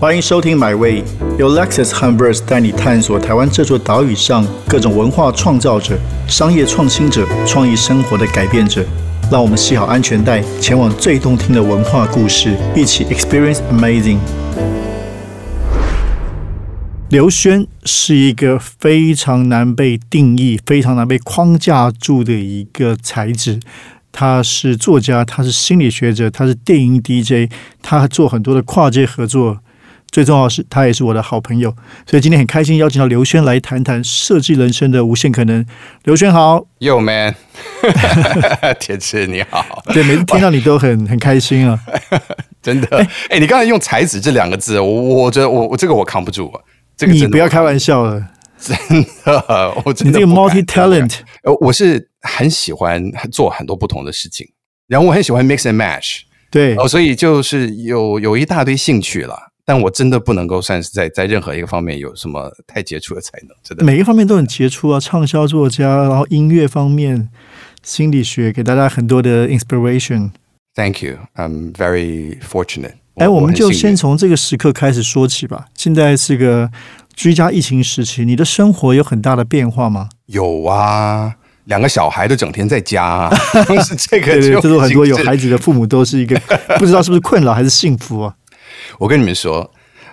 欢迎收听《My Way》，由 Lexus 和 Verse 带你探索台湾这座岛屿上各种文化创造者、商业创新者、创意生活的改变者。让我们系好安全带，前往最动听的文化故事，一起 Experience Amazing。刘轩是一个非常难被定义、非常难被框架住的一个才子。他是作家，他是心理学者，他是电影 DJ，他做很多的跨界合作。最重要的是，他也是我的好朋友，所以今天很开心邀请到刘轩来谈谈设计人生的无限可能。刘轩好，Yo man，铁子你好，对，每次听到你都很很开心啊，真的。哎，你刚才用“才子”这两个字，我我觉得我我这个我扛不住啊，这个你不要开玩笑了，真的，我你这个 multi talent，呃，我是很喜欢做很多不同的事情，然后我很喜欢 mix and match，对，哦，所以就是有有一大堆兴趣了。但我真的不能够算是在在任何一个方面有什么太杰出的才能，真的。每一方面都很杰出啊，畅销作家，然后音乐方面、心理学，给大家很多的 inspiration。Thank you, I'm very fortunate。哎，我们就先从这个时刻开始说起吧。现在是个居家疫情时期，你的生活有很大的变化吗？有啊，两个小孩都整天在家，啊，是这个，就是很多有孩子的父母都是一个不知道是不是困扰还是幸福啊。我跟你们说，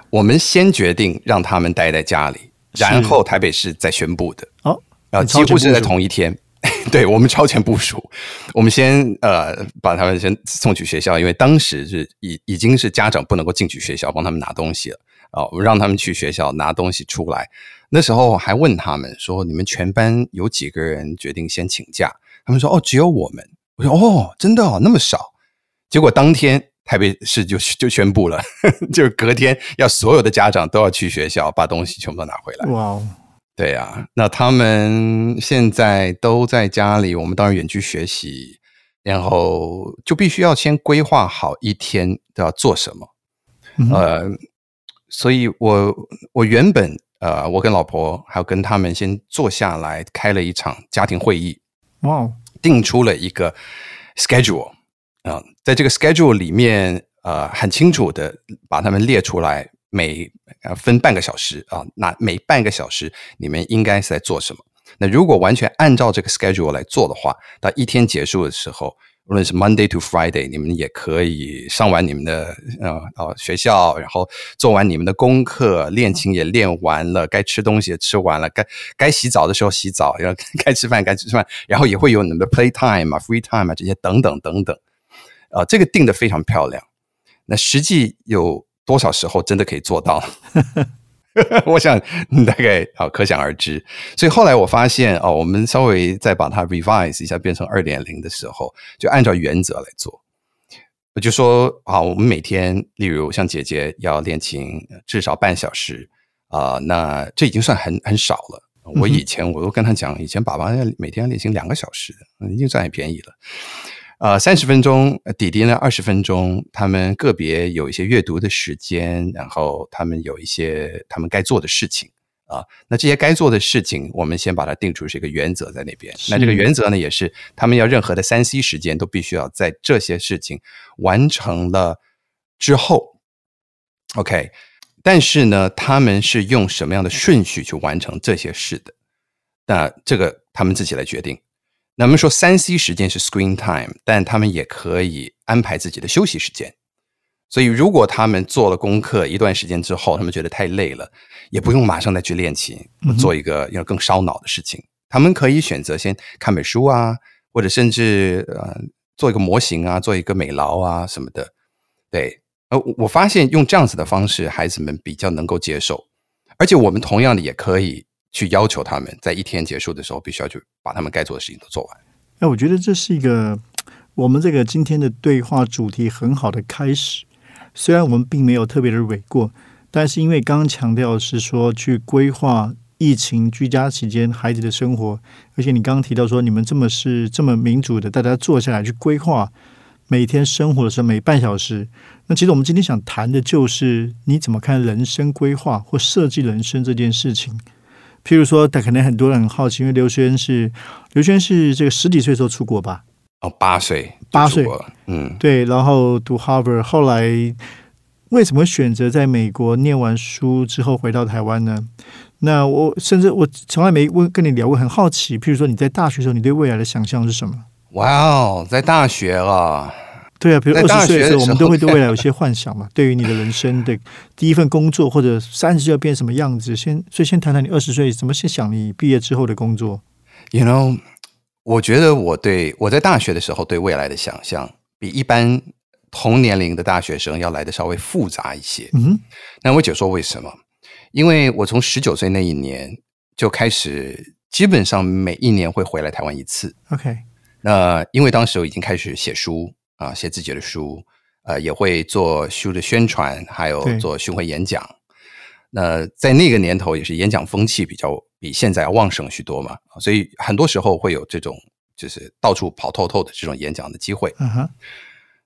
我们先决定让他们待在家里，然后台北市再宣布的。哦，然后几乎是在同一天。对我们超前部署，我们先呃把他们先送去学校，因为当时是已已经是家长不能够进去学校帮他们拿东西了哦，我让他们去学校拿东西出来。那时候还问他们说：“你们全班有几个人决定先请假？”他们说：“哦，只有我们。”我说：“哦，真的哦，那么少。”结果当天。台北市就就宣布了，就是隔天要所有的家长都要去学校把东西全部都拿回来。哇哦，对呀，那他们现在都在家里，我们当然远距学习，然后就必须要先规划好一天都要做什么。呃，所以我我原本呃，我跟老婆还有跟他们先坐下来开了一场家庭会议，哇，哦定出了一个 schedule。啊，在这个 schedule 里面，呃，很清楚的把它们列出来，每呃分半个小时啊，那每半个小时你们应该是在做什么？那如果完全按照这个 schedule 来做的话，到一天结束的时候，无论是 Monday to Friday，你们也可以上完你们的呃哦学校，然后做完你们的功课，练琴也练完了，该吃东西也吃完了，该该洗澡的时候洗澡，然后 该吃饭该吃饭，然后也会有你们的 play time 啊、free time 啊这些等等等等。啊，这个定的非常漂亮。那实际有多少时候真的可以做到？我想大概啊，可想而知。所以后来我发现哦，我们稍微再把它 revise 一下，变成二点零的时候，就按照原则来做。我就说啊，我们每天，例如像姐姐要练琴至少半小时啊，那这已经算很很少了。我以前我都跟她讲，以前爸爸要每天要练琴两个小时，已经算很便宜了。呃，三十分钟，弟弟呢二十分钟，他们个别有一些阅读的时间，然后他们有一些他们该做的事情啊。那这些该做的事情，我们先把它定出是一个原则在那边。那这个原则呢，也是他们要任何的三 C 时间都必须要在这些事情完成了之后，OK。但是呢，他们是用什么样的顺序去完成这些事的？那这个他们自己来决定。那么说三 C 时间是 screen time，但他们也可以安排自己的休息时间。所以，如果他们做了功课一段时间之后，他们觉得太累了，也不用马上再去练琴，做一个要更烧脑的事情。他们可以选择先看本书啊，或者甚至呃做一个模型啊，做一个美劳啊什么的。对，呃，我发现用这样子的方式，孩子们比较能够接受，而且我们同样的也可以。去要求他们在一天结束的时候，必须要去把他们该做的事情都做完。哎，我觉得这是一个 我们这个今天的对话主题很好的开始。虽然我们并没有特别的蕊过，但是因为刚刚强调是说去规划疫情居家期间孩子的生活，而且你刚刚提到说你们这么是这么民主的，大家坐下来去规划每天生活的时候每半小时。那其实我们今天想谈的就是你怎么看人生规划或设计人生这件事情。譬如说，他可能很多人很好奇，因为刘轩是刘轩是这个十几岁时候出国吧？哦，八岁，八岁，嗯，对。然后读 Harvard，后来为为什么选择在美国念完书之后回到台湾呢？那我甚至我从来没问跟你聊过，很好奇，譬如说你在大学的时候，你对未来的想象是什么？哇哦，在大学了，对啊，比如在二十岁的时候，大学的时候我们都会 对未来有些幻想嘛。对于你的人生的第一份工作，或者三十要变什么样子，先所以先谈谈你二十岁怎么先想你毕业之后的工作。You know，我觉得我对我在大学的时候对未来的想象，比一般同年龄的大学生要来的稍微复杂一些。嗯，那我解说为什么？因为我从十九岁那一年就开始，基本上每一年会回来台湾一次。，OK，那因为当时我已经开始写书啊，写自己的书，呃，也会做书的宣传，还有做巡回演讲。那在那个年头，也是演讲风气比较比现在要旺盛许多嘛，所以很多时候会有这种就是到处跑透透的这种演讲的机会。嗯哼，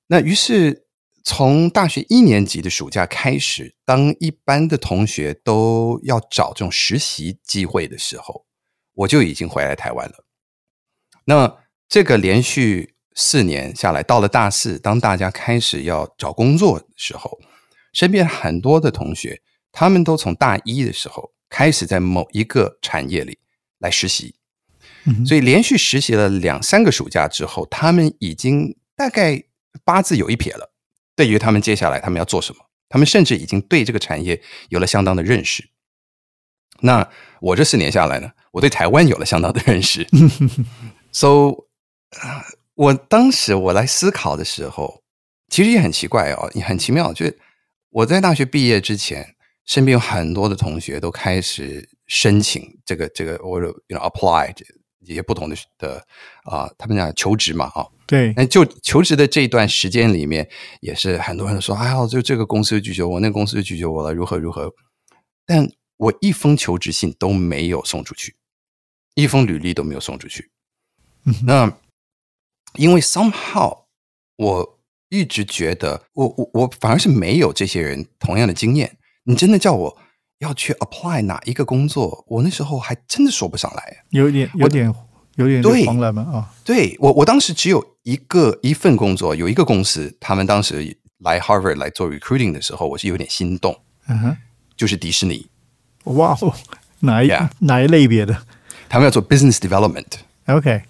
那于是从大学一年级的暑假开始，当一般的同学都要找这种实习机会的时候，我就已经回来台湾了。那这个连续四年下来，到了大四，当大家开始要找工作的时候，身边很多的同学，他们都从大一的时候开始在某一个产业里来实习。嗯，所以连续实习了两三个暑假之后，他们已经大概八字有一撇了。对于他们接下来他们要做什么，他们甚至已经对这个产业有了相当的认识。那我这四年下来呢，我对台湾有了相当的认识。so，呃我当时我来思考的时候，其实也很奇怪哦，也很奇妙，就是我在大学毕业之前，身边有很多的同学都开始申请这个这个，或者 you know apply 这一些不同的的啊、他们讲求职嘛啊，对，那就求职的这一段时间里面，也是很多人都说，哎呀，就这个公司拒绝我，那个公司拒绝我了，如何如何。但我一封求职信都没有送出去，一封履历都没有送出去。嗯那因为 somehow 我一直觉得，我我我反而是没有这些人同样的经验。你真的叫我要去 apply 哪一个工作，我那时候还真的说不上来。有点有点有点对。慌了嘛啊，对我，我当时只有一个一份工作，有一个公司，他们当时来 Harvard 来做 recruiting 的时候，我是有点心动，嗯哼，就是迪士尼，哇哦，哪一 Yeah 哪一类别的？他们要做 business development，？OK，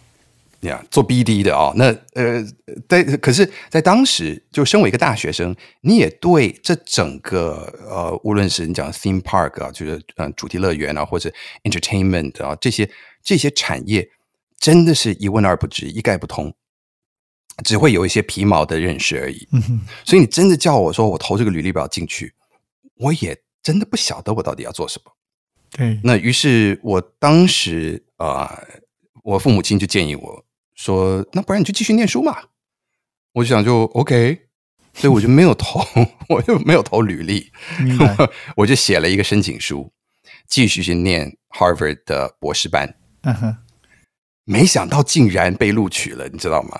呀做 BD 的哦。那呃，在可是，在当时，就身为一个大学生，你也对这整个呃，无论是你讲 theme park 啊，就是嗯、呃主题乐园啊，或者 entertainment 啊，这些这些产业，真的是一问而不知，一概不通，只会有一些皮毛的认识而已。嗯哼，所以你真的叫我说我投这个履历表进去，我也真的不晓得我到底要做什么。对，那于是我当时啊、呃我父母亲就建议我说，那不然你就继续念书嘛。我就想就 OK，所以我就没有投，我就没有投履历，我就写了一个申请书，继续去念 Harvard 的博士班。嗯哼，没想到竟然被录取了，你知道吗？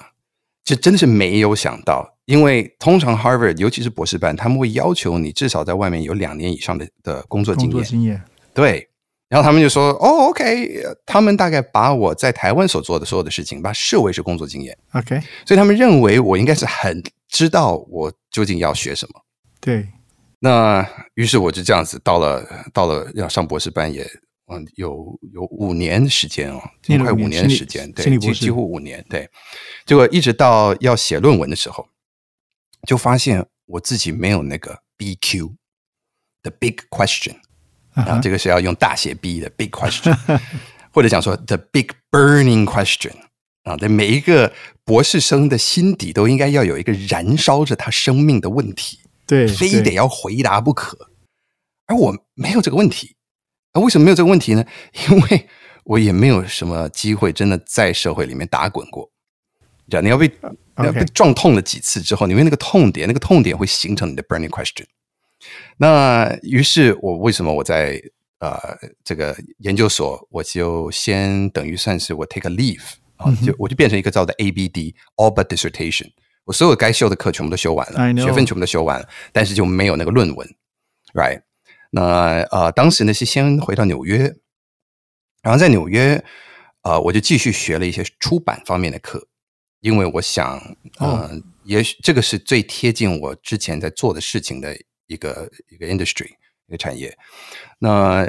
这真的是没有想到，因为通常 Harvard 尤其是博士班，他们会要求你至少在外面有两年以上的的工作经工作验。经验，对，然后他们就说：“哦，OK。”他们大概把我在台湾所做的所有的事情，把它视为是工作经验，OK，所以他们认为我应该是很知道我究竟要学什么。对，那于是我就这样子到了到了要上博士班也嗯有有五年的时间哦，快五五年的时间，对，几几乎五年，对。结果一直到要写论文的时候，就发现我自己没有那个 BQ，the big question 啊，这个是要用大写 B 的 big question，或者讲说 the big burning question 啊，在每一个博士生的心底都应该要有一个燃烧着他生命的问题。对，非得要回答不可。而我没有这个问题，啊，为什么没有这个问题呢？因为我也没有什么机会真的在社会里面打滚过。这样，你要被你要被撞痛了几次之后，你为那个痛点，那个痛点会形成你的 burning question。那于是我为什么我在呃这个研究所，我就先等于算是我 take a leave 啊，就我就变成一个叫做 ABD all but dissertation。我所有该修的课全部都修完了学分全部都修完了，但是就没有那个论文，right？那呃，当时呢是先回到纽约，然后在纽约，呃，我就继续学了一些出版方面的课，因为我想，呃，哦也许这个是最贴近我之前在做的事情的一个一个 industry 一个产业。那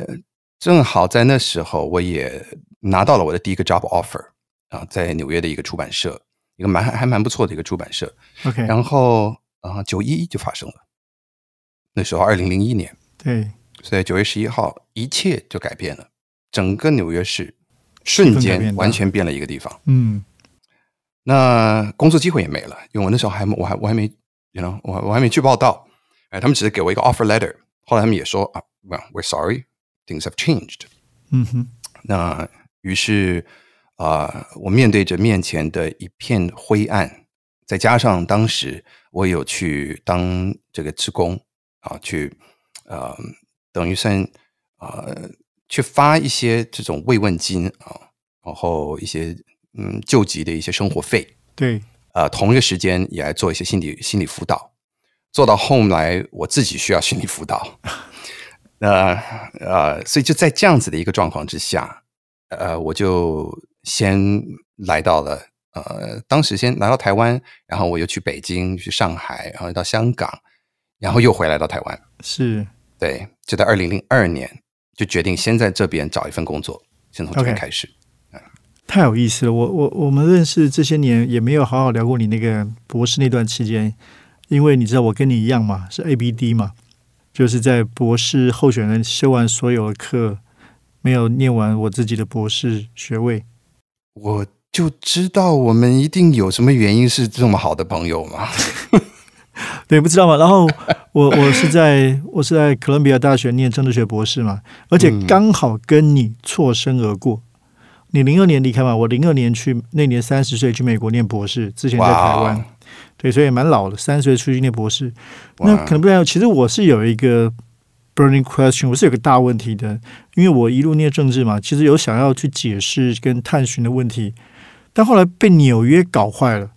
正好在那时候，我也拿到了我的第一个 job offer 啊，在纽约的一个出版社，一个蛮还蛮不错的一个出版社。OK，然后啊，九一一就发生了，那时候二零零一年，对，所以九月十一号，一切就改变了，整个纽约市瞬间完全变了一个地方。嗯那工作机会也没了，因为我那时候还我还我还没，you know，我我还没去报道，哎，他们只是给我一个 offer letter，后来他们也说啊，well we're sorry things have changed。嗯哼，那于是啊、呃我面对着面前的一片灰暗，再加上当时我有去当这个职工啊，去呃，等于算呃，去发一些这种慰问金啊，然后一些嗯救急的一些生活费，对，呃，同一个时间也来做一些心理心理辅导，做到后来我自己需要心理辅导，那呃，所以就在这样子的一个状况之下，呃，我就先来到了呃，当时先来到台湾，然后我又去北京、去上海，然后到香港，然后又回来到台湾，是对，就在二零零二年就决定先在这边找一份工作，先从这边开始。太有意思了。我我我们认识这些年也没有好好聊过你那个博士那段期间，因为你知道我跟你一样嘛，是 ABD 嘛，就是在博士候选人修完所有的课，没有念完我自己的博士学位。我就知道我们一定有什么原因是这么好的朋友嘛。对，不知道嘛？然后我我是在我是在哥伦比亚大学念政治学博士嘛，而且刚好跟你错身而过。你零二年离开嘛，我零二年去，那年三十岁去美国念博士，之前在台湾哇，对，所以蛮老的，三十岁出去念博士。那可能不太。其实我是有一个 burning question，我是有个大问题的，因为我一路念政治嘛，其实有想要去解释跟探寻的问题，但后来被纽约搞坏了。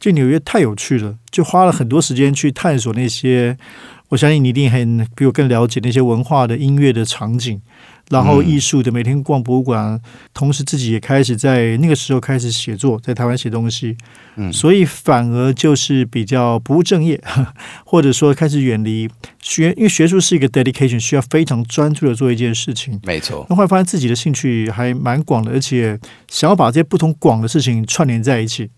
就纽约太有趣了，就花了很多时间去探索那些，我相信你一定很比我更了解那些文化的、音乐的场景，然后艺术的，每天逛博物馆，同时自己也开始在那个时候开始写作，在台湾写东西，嗯所以反而就是比较不务正业，或者说开始远离学，因为学术是一个 dedication，需要非常专注的做一件事情。没错，那后来发现自己的兴趣还蛮广的，而且想要把这些不同广的事情串联在一起。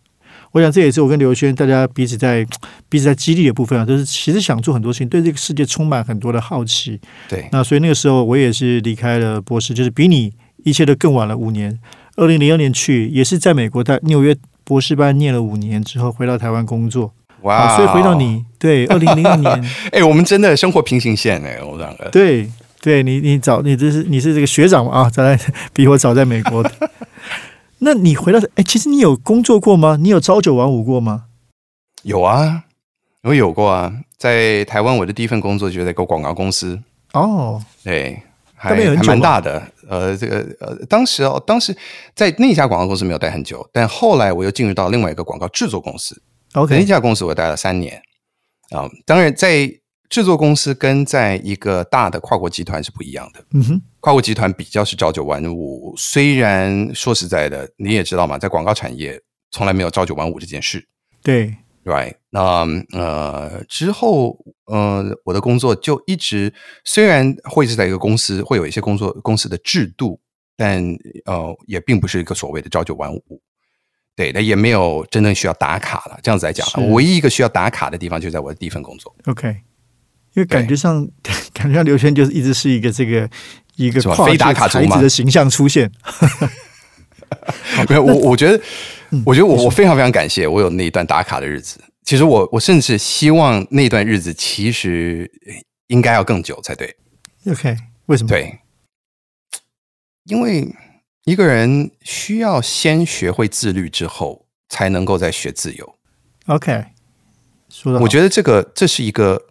我想这也是我跟刘轩大家彼此在 彼此在激励的部分啊，就是其实想做很多事情，对这个世界充满很多的好奇。对，那所以那个时候我也是离开了博士，就是比你一切都更晚了五年。二零零二年去，也是在美国在纽约博士班念了五年之后，回到台湾工作。哇好，所以回到，你对 二零零二年，哎，我们真的生活平行线哎，我们两个。对对，你你早你这是你是这个学长嘛啊，在 比我早在美国的。那你回到哎，其实你有工作过吗？你有朝九晚五过吗？有啊，我有过啊，在台湾我的第一份工作就是在一个广告公司，哦，对，还那边还蛮大的。呃，这个呃，当时哦，当时在那家广告公司没有待很久，但后来我又进入到另外一个广告制作公司，OK，那家公司我待了三年啊、当然，在制作公司跟在一个大的跨国集团是不一样的。嗯哼，跨国集团比较是朝九晚五，虽然说实在的，你也知道嘛，在广告产业从来没有朝九晚五这件事对，，right？那呃之后呃我的工作就一直虽然会是在一个公司会有一些工作公司的制度，但呃也并不是一个所谓的朝九晚五。对，那也没有真正需要打卡了。这样子来讲，唯一一个需要打卡的地方就在我的第一份工作。OK，因为感觉上 感觉上刘轩就是一直是一个这个一个跨非打卡族嘛才子的形象出现。没有，我我觉得，嗯我觉得我我非常非常感谢我有那一段打卡的日子。其实我我甚至希望那段日子其实应该要更久才对。OK，为什么？对，因为一个人需要先学会自律之后，才能够再学自由。OK，说的我觉得这个这是一个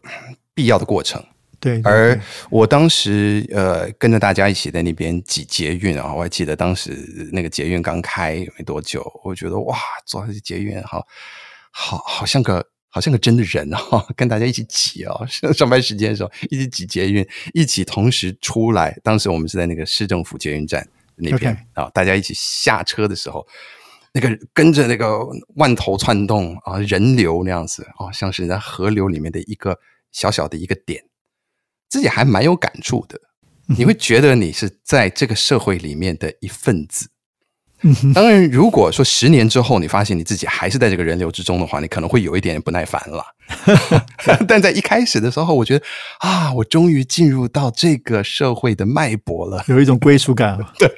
必要的过程。对，对而我当时呃跟着大家一起在那边挤捷运啊，我还记得当时那个捷运刚开没多久，我觉得哇，坐在捷运好好好像个好像个真的人啊，跟大家一起挤哦，上 上班时间的时候一起挤捷运，一起同时出来。当时我们是在那个市政府捷运站那边啊，大家一起下车的时候。那个跟着那个万头窜动啊，人流那样子啊，像是在河流里面的一个小小的一个点自己还蛮有感触的。你会觉得你是在这个社会里面的一份子。当然，如果说十年之后你发现你自己还是在这个人流之中的话，你可能会有一点点不耐烦了。但在一开始的时候，我觉得啊，我终于进入到这个社会的脉搏了，有一种归属感。对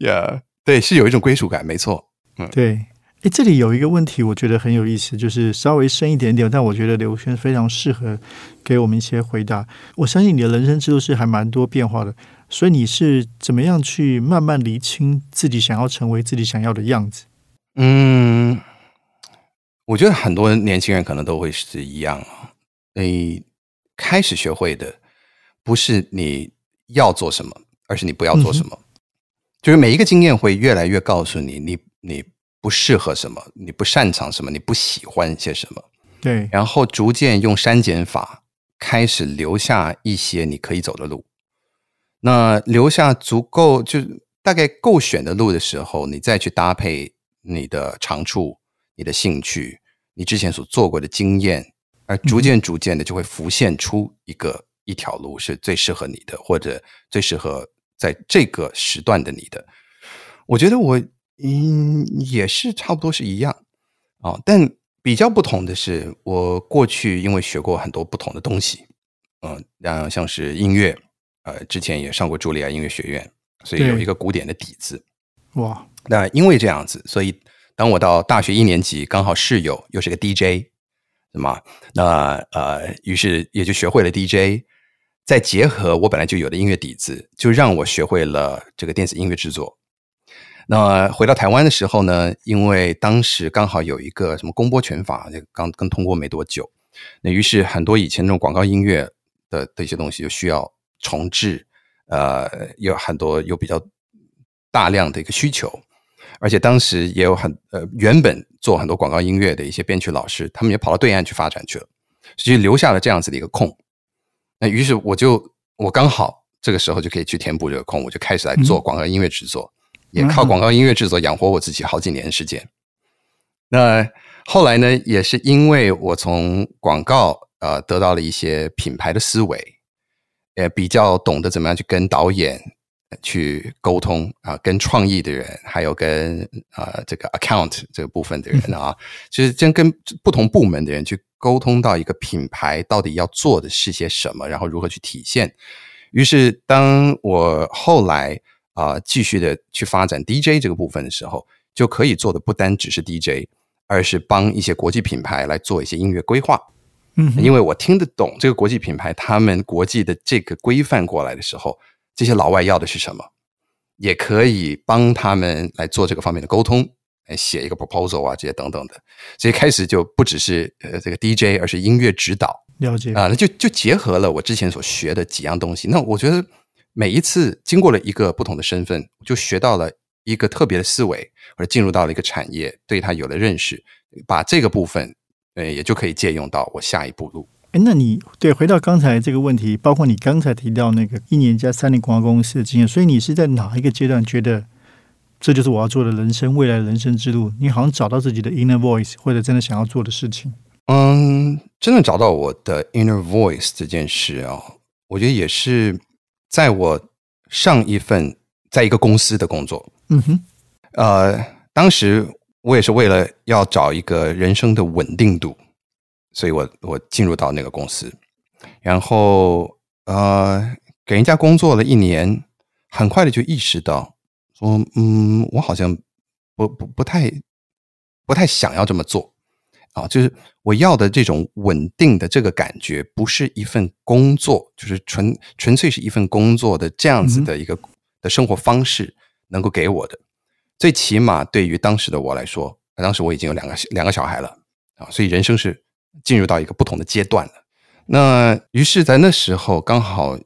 呀，对，是有一种归属感，没错。嗯，对。哎，这里有一个问题，我觉得很有意思，就是稍微深一点点，但我觉得刘轩非常适合给我们一些回答。我相信你的人生之路是还蛮多变化的，所以你是怎么样去慢慢厘清自己想要成为自己想要的样子？嗯，我觉得很多年轻人可能都会是一样啊。你开始学会的不是你要做什么，而是你不要做什么。就是每一个经验会越来越告诉你，你你。不适合什么，你不擅长什么，你不喜欢些什么，对，然后逐渐用删减法开始留下一些你可以走的路。那留下足够，就大概够选的路的时候，你再去搭配你的长处、你的兴趣、你之前所做过的经验，而逐渐逐渐的就会浮现出一个一条路是最适合你的，或者最适合在这个时段的你的。我觉得我。嗯，也是差不多是一样啊，但比较不同的是，我过去因为学过很多不同的东西，嗯，然后像是音乐，呃，之前也上过茱莉亚音乐学院，所以有一个古典的底子。哇，那因为这样子，所以当我到大学一年级，刚好室友又是个 DJ，什么？那呃，于是也就学会了 DJ，再结合我本来就有的音乐底子，就让我学会了这个电子音乐制作。那回到台湾的时候呢，因为当时刚好有一个什么公播权法，刚刚通过没多久，那于是很多以前那种广告音乐的的一些东西就需要重置，呃，有很多有比较大量的一个需求，而且当时也有很呃原本做很多广告音乐的一些编曲老师，他们也跑到对岸去发展去了，所以留下了这样子的一个空。那于是我就我刚好这个时候就可以去填补这个空，我就开始来做广告音乐制作。也靠广告音乐制作养活我自己好几年时间。那后来呢，也是因为我从广告呃得到了一些品牌的思维，也比较懂得怎么样去跟导演去沟通啊，跟创意的人，还有跟呃这个 account 这个部分的人啊，就是真跟不同部门的人去沟通到一个品牌到底要做的是些什么，然后如何去体现。于是当我后来。啊，继续的去发展 DJ 这个部分的时候，就可以做的不单只是 DJ，而是帮一些国际品牌来做一些音乐规划。嗯，因为我听得懂这个国际品牌他们国际的这个规范过来的时候，这些老外要的是什么，也可以帮他们来做这个方面的沟通，写一个 proposal 啊，这些等等的。所以开始就不只是呃这个 DJ，而是音乐指导。了解啊，那就就结合了我之前所学的几样东西。那我觉得。每一次经过了一个不同的身份，就学到了一个特别的思维，而进入到了一个产业，对它有了认识，把这个部分，呃，也就可以借用到我下一步路。哎，那你对回到刚才这个问题，包括你刚才提到那个一年加三年广告公司的经验，所以你是在哪一个阶段觉得这就是我要做的人生未来人生之路？你好像找到自己的 inner voice，或者真的想要做的事情？嗯，真的找到我的 inner voice 这件事啊，我觉得也是。在我上一份在一个公司的工作，嗯哼，呃，当时我也是为了要找一个人生的稳定度，所以我我进入到那个公司，然后呃，给人家工作了一年，很快的就意识到，说嗯，我好像不不不太不太想要这么做。啊，就是我要的这种稳定的这个感觉，不是一份工作，就是纯纯粹是一份工作的这样子的一个的生活方式能够给我的。最起码对于当时的我来说，当时我已经有两个两个小孩了啊，所以人生是进入到一个不同的阶段了。那于是，在那时候刚好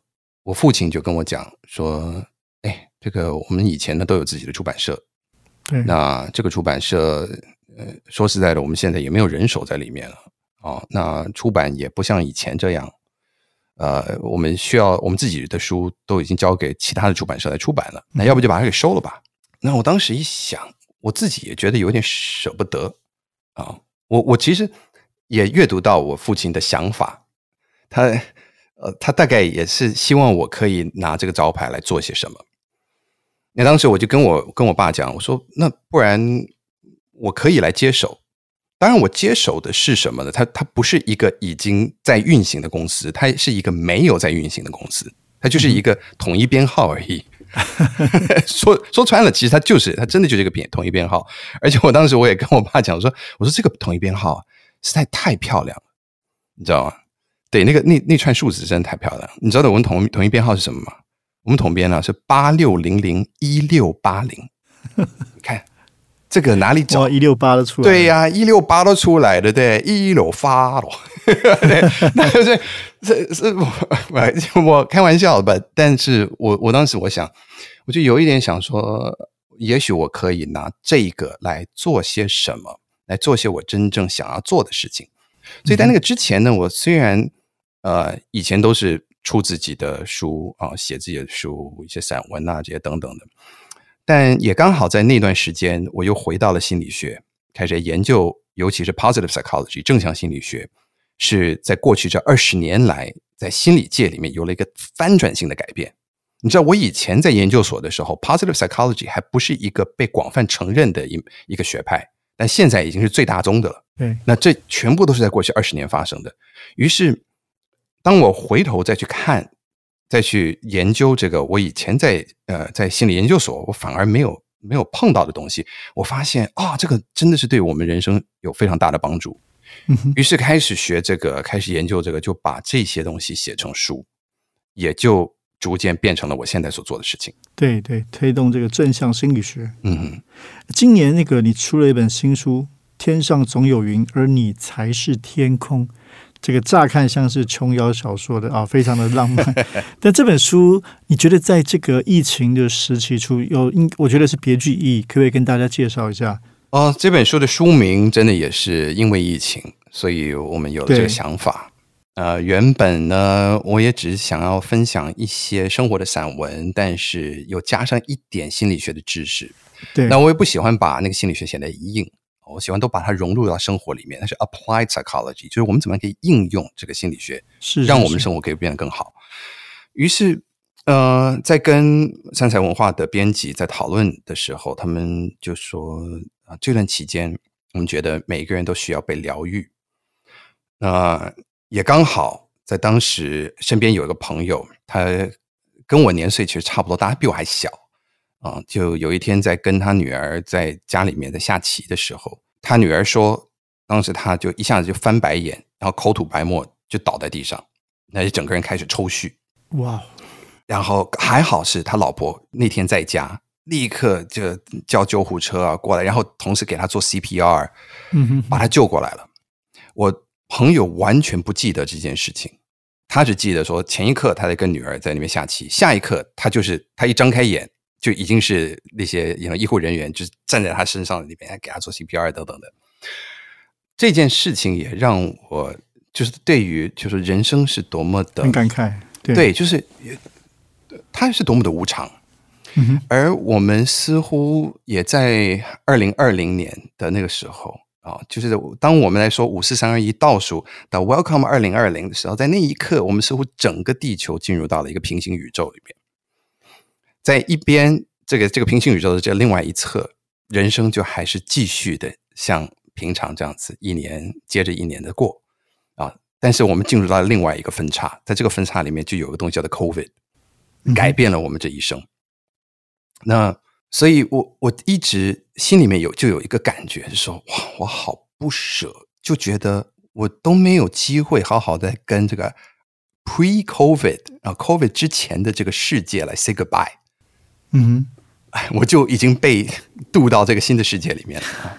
我父亲就跟我讲说：“哎，这个我们以前呢都有自己的出版社，对，那这个出版社。”呃，说实在的，我们现在也没有人手在里面了啊。那出版也不像以前这样，呃，我们需要我们自己的书都已经交给其他的出版社来出版了。那要不就把它给收了吧？那我当时一想，我自己也觉得有点舍不得啊。我我其实也阅读到我父亲的想法，他呃，他大概也是希望我可以拿这个招牌来做些什么。那当时我就跟我跟我爸讲，我说那不然我可以来接手。当然，我接手的是什么呢？它它不是一个已经在运行的公司，它是一个没有在运行的公司，它就是一个统一编号而已。说说穿了，其实它就是它真的就是一个编统一编号。而且我当时我也跟我爸讲说，我说这个统一编号实在太漂亮了，你知道吗？对，那个那那串数字真的太漂亮。你知道我们统统一编号是什么吗？我们统编呢是八六零零一六八零。你看这个哪里找一六八都出来？对呀，一六八都出来了，对，一六发了。那就是这是我我开玩笑吧？但是我我当时我想，我就有一点想说，也许我可以拿这个来做些什么，来做些我真正想要做的事情。所以在那个之前呢，我虽然。呃，以前都是出自己的书啊，写自己的书，一些散文啊，这些等等的。但也刚好在那段时间，我又回到了心理学，开始研究，尤其是 positive psychology 正向心理学，是在过去这二十年来，在心理界里面有了一个翻转性的改变。你知道，我以前在研究所的时候，positive psychology 还不是一个被广泛承认的一一个学派，但现在已经是最大宗的了。对，那这全部都是在过去二十年发生的。于是。当我回头再去看，再去研究这个，我以前在呃在心理研究所，我反而没有没有碰到的东西，我发现啊，这个真的是对我们人生有非常大的帮助。于是开始学这个，开始研究这个，就把这些东西写成书，也就逐渐变成了我现在所做的事情。对对，推动这个正向心理学。嗯哼，今年那个你出了一本新书，《天上总有云，而你才是天空》。这个乍看像是琼瑶小说的啊，非常的浪漫。但这本书，你觉得在这个疫情的时期出有，应我觉得是别具意义，可不可以跟大家介绍一下？哦，这本书的书名真的也是因为疫情，所以我们有这个想法。呃，原本呢，我也只是想要分享一些生活的散文，但是又加上一点心理学的知识。对，那我也不喜欢把那个心理学写得硬。我喜欢都把它融入到生活里面，那是 applied psychology，就是我们怎么样可以应用这个心理学，是让我们生活可以变得更好。于是，呃，在跟三彩文化的编辑在讨论的时候，他们就说啊，这段期间我们觉得每一个人都需要被疗愈。那也刚好在当时身边有一个朋友，他跟我年岁其实差不多，但他比我还小。啊，就有一天在跟他女儿在家里面在下棋的时候，他女儿说，当时他就一下子就翻白眼，然后口吐白沫，就倒在地上，那就整个人开始抽搐。哇！然后还好是他老婆那天在家，立刻就叫救护车啊过来，然后同时给他做 CPR，嗯哼，把他救过来了。我朋友完全不记得这件事情，他只记得说前一刻他在跟女儿在那边下棋，下一刻他就是他一张开眼。就已经是那些医护人员，就是站在他身上里面给他做 CPR 等等的。这件事情也让我就是对于就是人生是多么的很感慨，对，就是他是多么的无常。而我们似乎也在二零二零年的那个时候啊，就是当我们来说五四三二一倒数到 Welcome 二零二零的时候，在那一刻，我们似乎整个地球进入到了一个平行宇宙里面。在一边，这个这个平行宇宙的这另外一侧，人生就还是继续的像平常这样子，一年接着一年的过啊。但是我们进入到另外一个分叉，在这个分叉里面，就有个东西叫做 COVID，改变了我们这一生。那所以，我我一直心里面有就有一个感觉，是说哇，我好不舍，就觉得我都没有机会好好的跟这个 pre-COVID 啊 COVID 之前的这个世界来 say goodbye。嗯，我就已经被渡到这个新的世界里面了。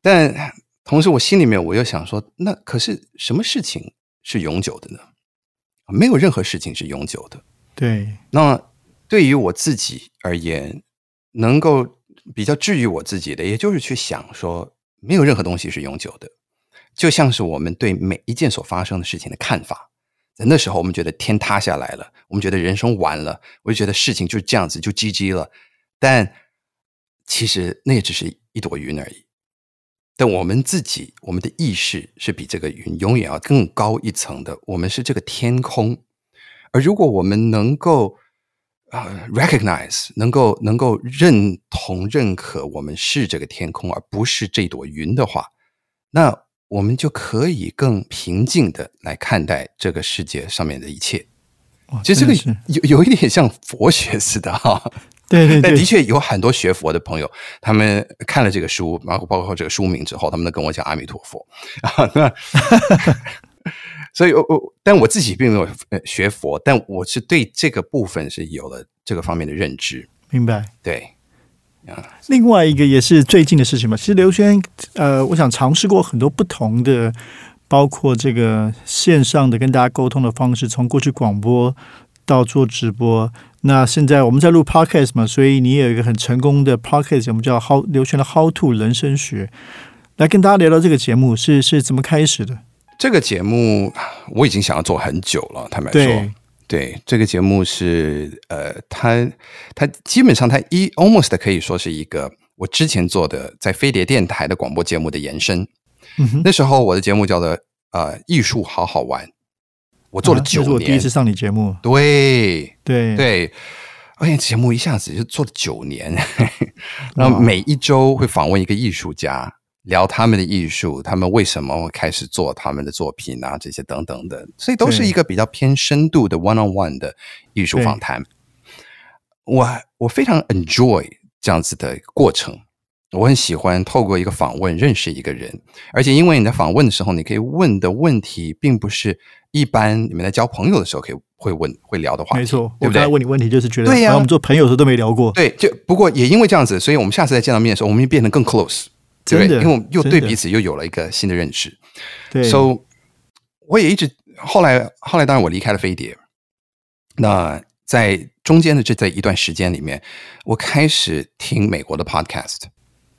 但同时，我心里面我又想说，那可是什么事情是永久的呢？没有任何事情是永久的。对。那对于我自己而言，能够比较治愈我自己的，也就是去想说，没有任何东西是永久的。就像是我们对每一件所发生的事情的看法。在那时候，我们觉得天塌下来了，我们觉得人生完了，我就觉得事情就是这样子，就 GG 了。但其实那也只是一朵云而已。但我们自己，我们的意识是比这个云永远要更高一层的。我们是这个天空，而如果我们能够啊 recognize，能够能够认同认可我们是这个天空，而不是这朵云的话，那我们就可以更平静的来看待这个世界上面的一切。其实这个有有一点像佛学似的 哈。对对对，但的确有很多学佛的朋友，他们看了这个书，然后包括这个书名之后，他们都跟我讲阿弥陀佛啊。那 所以，我我但我自己并没有学佛，但我是对这个部分是有了这个方面的认知。明白？对。啊，另外一个也是最近的事情嘛。其实刘轩，呃，我想尝试过很多不同的，包括这个线上的跟大家沟通的方式，从过去广播到做直播。那现在我们在录 podcast 嘛，所以你有一个很成功的 podcast，节目叫 How 刘轩的 How to 人生学，来跟大家聊聊这个节目是是怎么开始的。这个节目我已经想要做很久了，坦白说，对这个节目是呃，它它基本上它一 almost 可以说是一个我之前做的在飞碟电台的广播节目的延伸。那时候我的节目叫做呃艺术好好玩。我做了九年，我第一次上你节目。对对对，而且节目一下子就做了九年，然后每一周会访问一个艺术家，聊他们的艺术，他们为什么会开始做他们的作品啊，这些等等的，所以都是一个比较偏深度的 one on one 的艺术访谈。我我非常 enjoy 这样子的过程。我很喜欢透过一个访问认识一个人，而且因为你在访问的时候，你可以问的问题并不是一般你们在交朋友的时候可以会问会聊的话题。没错，对不对？问你问题就是觉得对呀，我们做朋友的时候都没聊过。对，就不过也因为这样子，所以我们下次再见到面的时候，我们就变得更 close，对，因为我们又对彼此又有了一个新的认识。对，so 我也一直后来后来当然我离开了飞碟，那在中间的这在一段时间里面，我开始听美国的 podcast。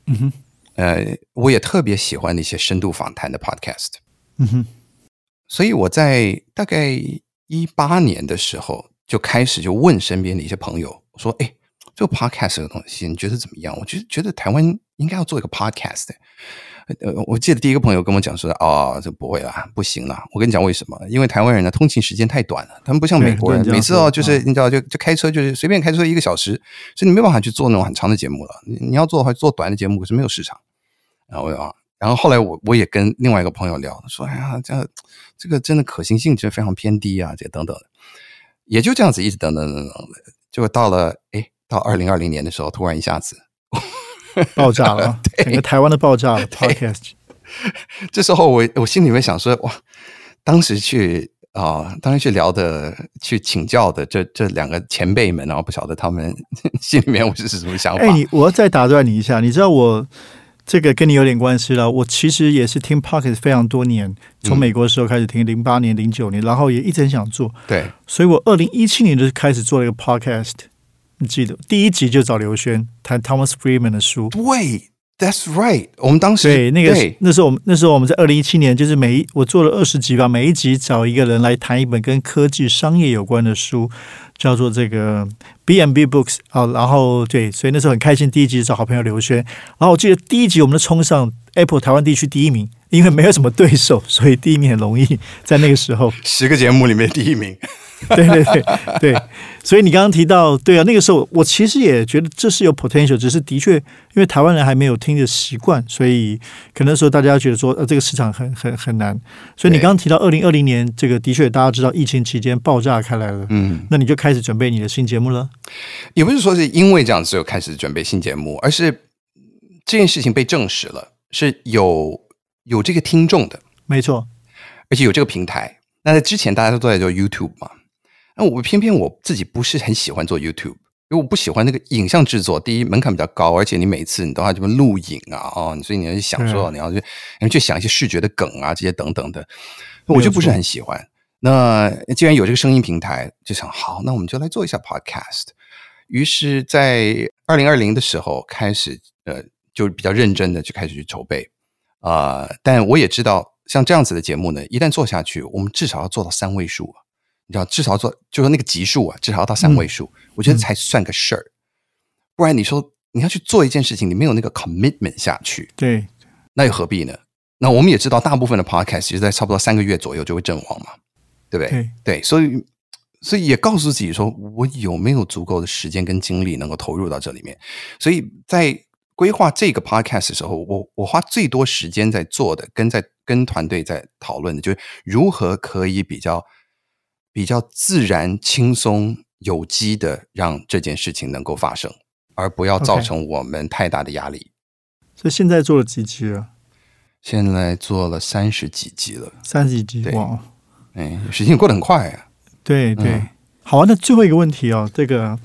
嗯哼，呃，我也特别喜欢那些深度访谈的 podcast。嗯哼，所以我在大概一八年的时候就开始就问身边的一些朋友说：“哎，这个 podcast 的东西你觉得怎么样？”我觉得觉得台湾应该要做一个 podcast。呃，我记得第一个朋友跟我讲说：“哦，这不会啦，不行啦。”我跟你讲为什么？因为台湾人的通勤时间太短了，他们不像美国人，每次哦，就是你知道，就就开车就是随便开车一个小时，所以你没办法去做那种很长的节目了。你你要做的话，做短的节目可是没有市场。然后啊，然后后来我我也跟另外一个朋友聊，说：“哎呀，这这个真的可行性就非常偏低啊，这等等的。”也就这样子一直等等等等的，结果到了哎，到二零二零年的时候，突然一下子。爆炸了，整个台湾都爆炸了。Podcast，这时候我我心里面想说，哇，当时去啊，当时去聊的、去请教的这这两个前辈们，然后不晓得他们心里面我是什么想法。哎，你我要再打断你一下，你知道我这个跟你有点关系了。我其实也是听 Podcast 非常多年，从美国的时候开始听，零八年、零九年，然后也一直很想做。对，所以我二零一七年就开始做了一个 Podcast。你记得第一集就找刘轩谈 Thomas Friedman 的书。对，That's right。我们当时对那个那时候我们那时候我们在二零一七年，就是每一我做了二十集吧，每一集找一个人来谈一本跟科技商业有关的书，叫做这个 B M B Books 啊。然后对，所以那时候很开心，第一集找好朋友刘轩。然后我记得第一集我们都冲上 Apple 台湾地区第一名，因为没有什么对手，所以第一名很容易。在那个时候，十个节目里面第一名。对对对对，所以你刚刚提到，对啊，那个时候我其实也觉得这是有 potential，只是的确因为台湾人还没有听的习惯，所以可能说大家觉得说呃这个市场很很很难。所以你刚刚提到二零二零年这个的确大家知道疫情期间爆炸开来了，嗯，那你就开始准备你的新节目了。也不是说是因为这样子就开始准备新节目，而是这件事情被证实了是有有这个听众的，没错，而且有这个平台。那在之前大家都在做 YouTube 嘛。那我偏偏我自己不是很喜欢做 YouTube，因为我不喜欢那个影像制作。第一门槛比较高，而且你每次你都要这么录影啊，哦，所以你要去想说你要去，你要去想一些视觉的梗啊，这些等等的，我就不是很喜欢。那既然有这个声音平台，就想好，那我们就来做一下 Podcast。于是，在二零二零的时候开始，呃，就比较认真的去开始去筹备啊。但我也知道，像这样子的节目呢，一旦做下去，我们至少要做到三位数。你知道，至少做，就说那个级数啊，至少要到三位数，我觉得才算个事儿。不然你说你要去做一件事情，你没有那个 commitment 下去，对，那又何必呢？那我们也知道，大部分的 podcast 其实在差不多三个月左右就会阵亡嘛，对不对？对对，所以所以也告诉自己说，我有没有足够的时间跟精力能够投入到这里面？所以在规划这个 podcast 的时候，我我花最多时间在做的，跟在跟团队在讨论的，就是如何可以比较比较自然、轻松、有机的让这件事情能够发生，而不要造成我们太大的压力。所以现在做了几集了？现在做了三十几集了，三十几集对哇！哎，时间过得很快啊。对对，嗯好啊。那最后一个问题哦，这个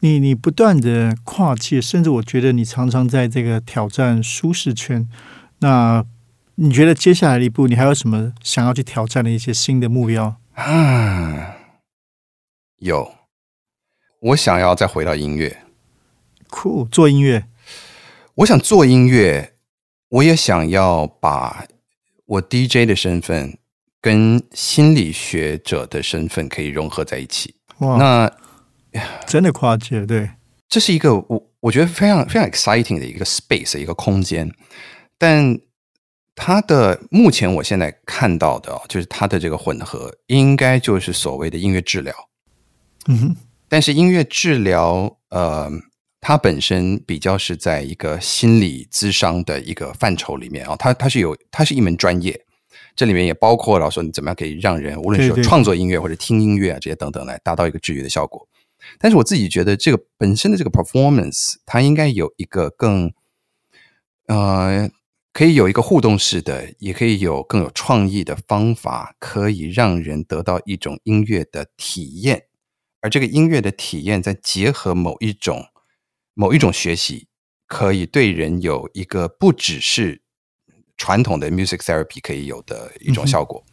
你你不断的跨界，甚至我觉得你常常在这个挑战舒适圈。那你觉得接下来的一步，你还有什么想要去挑战的一些新的目标？啊，有，我想要再回到音乐，酷，做音乐我想做音乐，我也想要把我 DJ 的身份跟心理学者的身份可以融合在一起。哇，那真的跨界，对，这是一个我我觉得非常非常 exciting 的一个 space 一个空间，但它的目前我现在看到的哦，就是它的这个混合，应该就是所谓的音乐治疗。嗯哼，但是音乐治疗，呃，它本身比较是在一个心理咨商的一个范畴里面啊、它它是有它是一门专业，这里面也包括了说你怎么样可以让人无论是创作音乐或者听音乐啊这些等等来达到一个治愈的效果。但是我自己觉得这个本身的这个 performance，它应该有一个更呃，可以有一个互动式的，也可以有更有创意的方法，可以让人得到一种音乐的体验。而这个音乐的体验，再结合某一种某一种学习，可以对人有一个不只是传统的 music therapy 可以有的一种效果。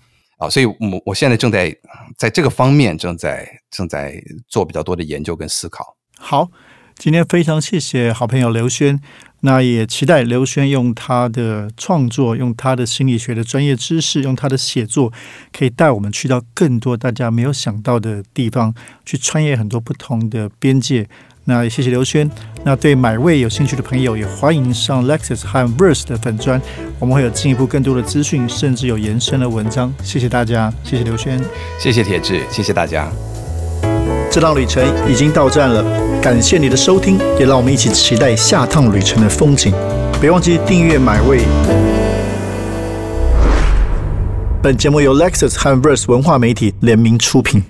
所以我我现在正在在这个方面正在正在做比较多的研究跟思考。好，今天非常谢谢好朋友刘轩，那也期待刘轩用他的创作，用他的心理学的专业知识，用他的写作，可以带我们去到更多大家没有想到的地方，去穿越很多不同的边界。那也谢谢刘轩。那对买位有兴趣的朋友，也欢迎上 Lexus 和 Verse 的粉砖，我们会有进一步更多的资讯，甚至有延伸的文章。谢谢大家，谢谢刘轩。谢谢铁志，谢谢大家。这趟旅程已经到站了，感谢你的收听，也让我们一起期待下趟旅程的风景。别忘记订阅买位。本节目由 Lexus 和 Verse 文化媒体联名出品。